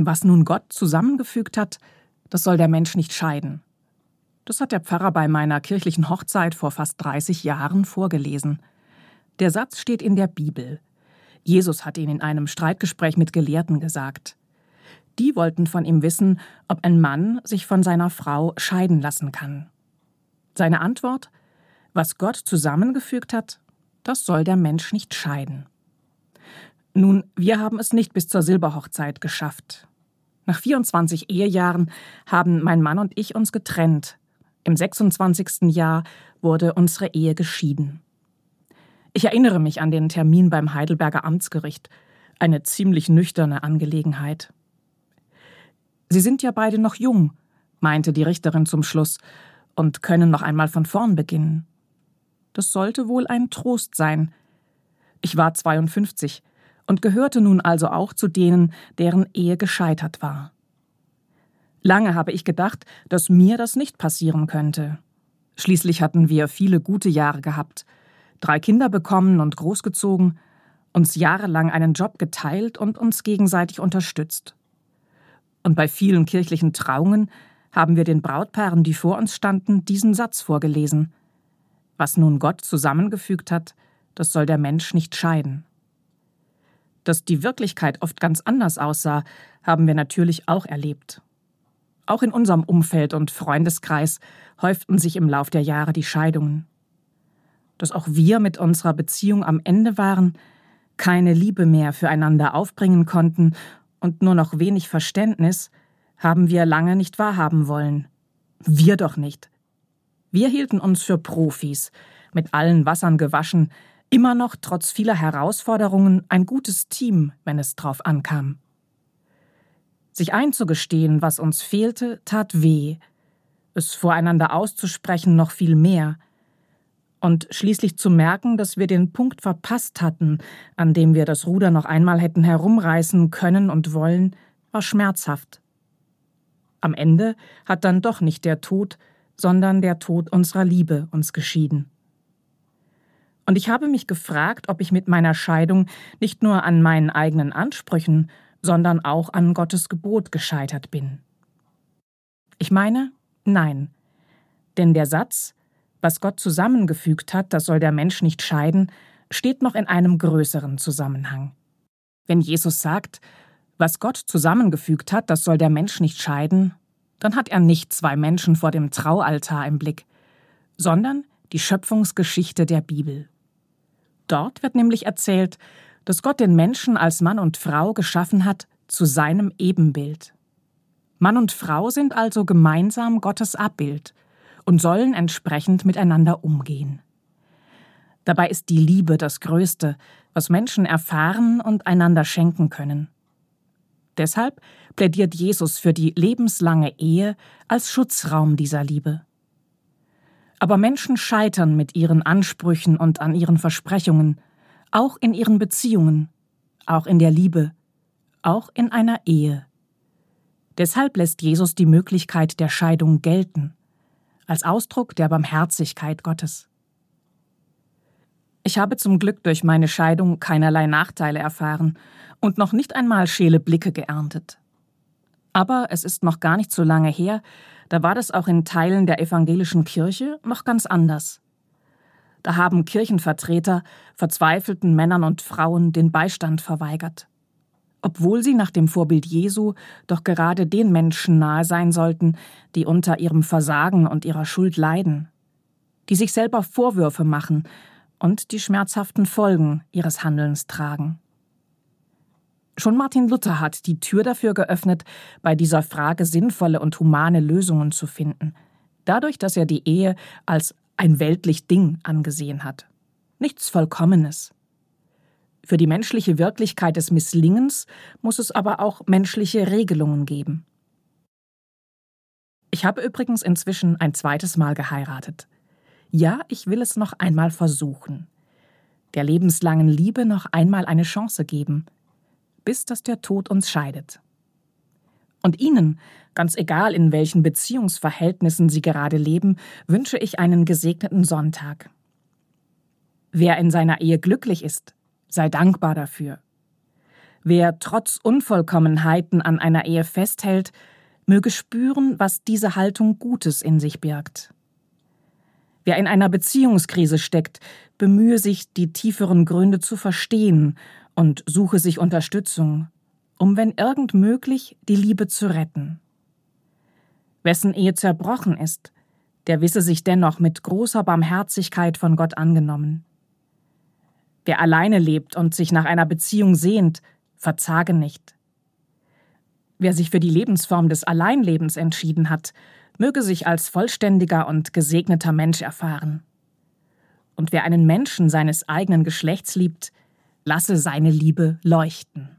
Was nun Gott zusammengefügt hat, das soll der Mensch nicht scheiden. Das hat der Pfarrer bei meiner kirchlichen Hochzeit vor fast 30 Jahren vorgelesen. Der Satz steht in der Bibel. Jesus hat ihn in einem Streitgespräch mit Gelehrten gesagt. Die wollten von ihm wissen, ob ein Mann sich von seiner Frau scheiden lassen kann. Seine Antwort Was Gott zusammengefügt hat, das soll der Mensch nicht scheiden. Nun, wir haben es nicht bis zur Silberhochzeit geschafft. Nach 24 Ehejahren haben mein Mann und ich uns getrennt. Im 26. Jahr wurde unsere Ehe geschieden. Ich erinnere mich an den Termin beim Heidelberger Amtsgericht. Eine ziemlich nüchterne Angelegenheit. Sie sind ja beide noch jung, meinte die Richterin zum Schluss, und können noch einmal von vorn beginnen. Das sollte wohl ein Trost sein. Ich war 52 und gehörte nun also auch zu denen, deren Ehe gescheitert war. Lange habe ich gedacht, dass mir das nicht passieren könnte. Schließlich hatten wir viele gute Jahre gehabt, drei Kinder bekommen und großgezogen, uns jahrelang einen Job geteilt und uns gegenseitig unterstützt. Und bei vielen kirchlichen Trauungen haben wir den Brautpaaren, die vor uns standen, diesen Satz vorgelesen. Was nun Gott zusammengefügt hat, das soll der Mensch nicht scheiden. Dass die Wirklichkeit oft ganz anders aussah, haben wir natürlich auch erlebt. Auch in unserem Umfeld und Freundeskreis häuften sich im Lauf der Jahre die Scheidungen. Dass auch wir mit unserer Beziehung am Ende waren, keine Liebe mehr füreinander aufbringen konnten und nur noch wenig Verständnis, haben wir lange nicht wahrhaben wollen. Wir doch nicht. Wir hielten uns für Profis, mit allen Wassern gewaschen, immer noch trotz vieler Herausforderungen ein gutes Team, wenn es drauf ankam. Sich einzugestehen, was uns fehlte, tat weh, es voreinander auszusprechen noch viel mehr, und schließlich zu merken, dass wir den Punkt verpasst hatten, an dem wir das Ruder noch einmal hätten herumreißen können und wollen, war schmerzhaft. Am Ende hat dann doch nicht der Tod, sondern der Tod unserer Liebe uns geschieden. Und ich habe mich gefragt, ob ich mit meiner Scheidung nicht nur an meinen eigenen Ansprüchen, sondern auch an Gottes Gebot gescheitert bin. Ich meine, nein. Denn der Satz, was Gott zusammengefügt hat, das soll der Mensch nicht scheiden, steht noch in einem größeren Zusammenhang. Wenn Jesus sagt, was Gott zusammengefügt hat, das soll der Mensch nicht scheiden, dann hat er nicht zwei Menschen vor dem Traualtar im Blick, sondern die Schöpfungsgeschichte der Bibel. Dort wird nämlich erzählt, dass Gott den Menschen als Mann und Frau geschaffen hat zu seinem Ebenbild. Mann und Frau sind also gemeinsam Gottes Abbild und sollen entsprechend miteinander umgehen. Dabei ist die Liebe das Größte, was Menschen erfahren und einander schenken können. Deshalb plädiert Jesus für die lebenslange Ehe als Schutzraum dieser Liebe. Aber Menschen scheitern mit ihren Ansprüchen und an ihren Versprechungen, auch in ihren Beziehungen, auch in der Liebe, auch in einer Ehe. Deshalb lässt Jesus die Möglichkeit der Scheidung gelten, als Ausdruck der Barmherzigkeit Gottes. Ich habe zum Glück durch meine Scheidung keinerlei Nachteile erfahren und noch nicht einmal schäle Blicke geerntet. Aber es ist noch gar nicht so lange her, da war das auch in Teilen der evangelischen Kirche noch ganz anders. Da haben Kirchenvertreter verzweifelten Männern und Frauen den Beistand verweigert. Obwohl sie nach dem Vorbild Jesu doch gerade den Menschen nahe sein sollten, die unter ihrem Versagen und ihrer Schuld leiden, die sich selber Vorwürfe machen und die schmerzhaften Folgen ihres Handelns tragen. Schon Martin Luther hat die Tür dafür geöffnet, bei dieser Frage sinnvolle und humane Lösungen zu finden, dadurch, dass er die Ehe als ein weltlich Ding angesehen hat. Nichts Vollkommenes. Für die menschliche Wirklichkeit des Misslingens muss es aber auch menschliche Regelungen geben. Ich habe übrigens inzwischen ein zweites Mal geheiratet. Ja, ich will es noch einmal versuchen. Der lebenslangen Liebe noch einmal eine Chance geben – bis dass der Tod uns scheidet. Und Ihnen, ganz egal in welchen Beziehungsverhältnissen Sie gerade leben, wünsche ich einen gesegneten Sonntag. Wer in seiner Ehe glücklich ist, sei dankbar dafür. Wer trotz Unvollkommenheiten an einer Ehe festhält, möge spüren, was diese Haltung Gutes in sich birgt. Wer in einer Beziehungskrise steckt, bemühe sich, die tieferen Gründe zu verstehen und suche sich Unterstützung, um wenn irgend möglich die Liebe zu retten. Wessen Ehe zerbrochen ist, der wisse sich dennoch mit großer Barmherzigkeit von Gott angenommen. Wer alleine lebt und sich nach einer Beziehung sehnt, verzage nicht. Wer sich für die Lebensform des Alleinlebens entschieden hat, möge sich als vollständiger und gesegneter Mensch erfahren. Und wer einen Menschen seines eigenen Geschlechts liebt, lasse seine Liebe leuchten.